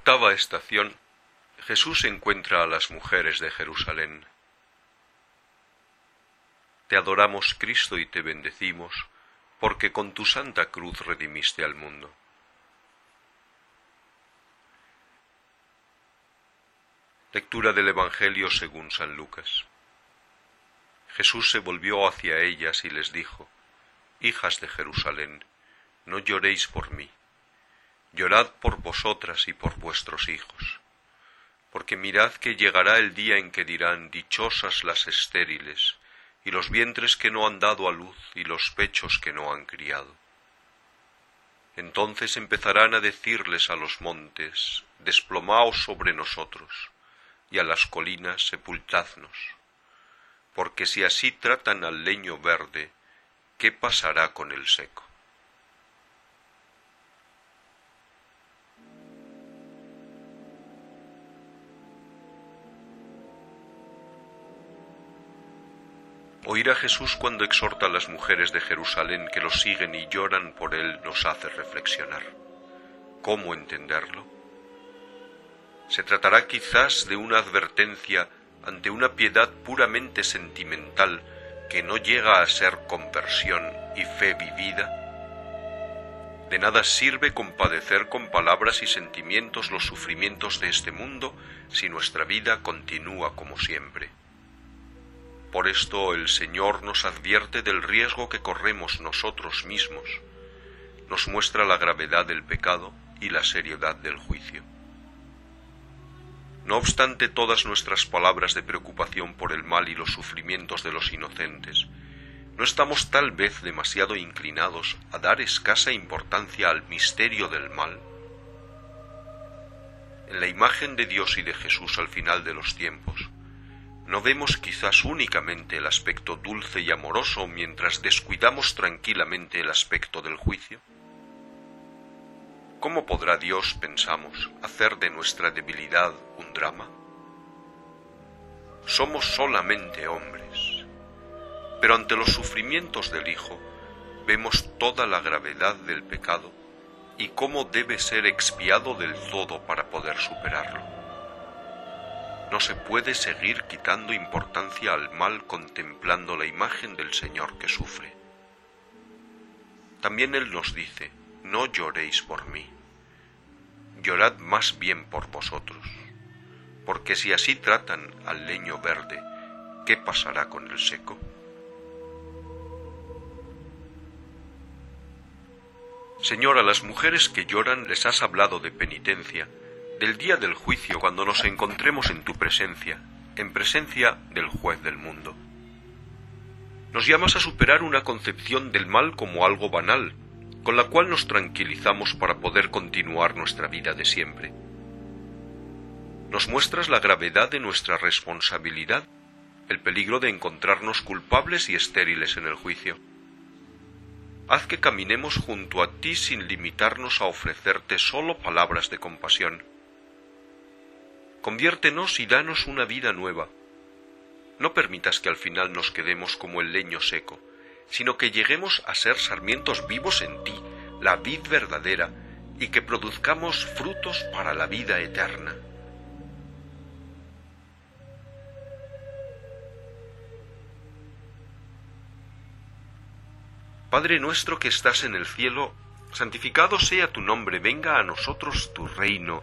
Octava estación. Jesús encuentra a las mujeres de Jerusalén. Te adoramos, Cristo, y te bendecimos, porque con tu santa cruz redimiste al mundo. Lectura del Evangelio según San Lucas. Jesús se volvió hacia ellas y les dijo, Hijas de Jerusalén, no lloréis por mí, llorad por vosotras y por vuestros hijos, porque mirad que llegará el día en que dirán, Dichosas las estériles, y los vientres que no han dado a luz, y los pechos que no han criado. Entonces empezarán a decirles a los montes, Desplomaos sobre nosotros, y a las colinas, sepultadnos porque si así tratan al leño verde, ¿qué pasará con el seco? Oír a Jesús cuando exhorta a las mujeres de Jerusalén que lo siguen y lloran por él nos hace reflexionar. ¿Cómo entenderlo? Se tratará quizás de una advertencia ante una piedad puramente sentimental que no llega a ser conversión y fe vivida? De nada sirve compadecer con palabras y sentimientos los sufrimientos de este mundo si nuestra vida continúa como siempre. Por esto el Señor nos advierte del riesgo que corremos nosotros mismos, nos muestra la gravedad del pecado y la seriedad del juicio. No obstante todas nuestras palabras de preocupación por el mal y los sufrimientos de los inocentes, ¿no estamos tal vez demasiado inclinados a dar escasa importancia al misterio del mal? En la imagen de Dios y de Jesús al final de los tiempos, ¿no vemos quizás únicamente el aspecto dulce y amoroso mientras descuidamos tranquilamente el aspecto del juicio? ¿Cómo podrá Dios, pensamos, hacer de nuestra debilidad un drama? Somos solamente hombres, pero ante los sufrimientos del Hijo vemos toda la gravedad del pecado y cómo debe ser expiado del todo para poder superarlo. No se puede seguir quitando importancia al mal contemplando la imagen del Señor que sufre. También Él nos dice, no lloréis por mí, llorad más bien por vosotros, porque si así tratan al leño verde, ¿qué pasará con el seco? Señor, a las mujeres que lloran les has hablado de penitencia, del día del juicio cuando nos encontremos en tu presencia, en presencia del juez del mundo. Nos llamas a superar una concepción del mal como algo banal, con la cual nos tranquilizamos para poder continuar nuestra vida de siempre. Nos muestras la gravedad de nuestra responsabilidad, el peligro de encontrarnos culpables y estériles en el juicio. Haz que caminemos junto a ti sin limitarnos a ofrecerte solo palabras de compasión. Conviértenos y danos una vida nueva. No permitas que al final nos quedemos como el leño seco, sino que lleguemos a ser sarmientos vivos en ti, la vid verdadera, y que produzcamos frutos para la vida eterna. Padre nuestro que estás en el cielo, santificado sea tu nombre, venga a nosotros tu reino,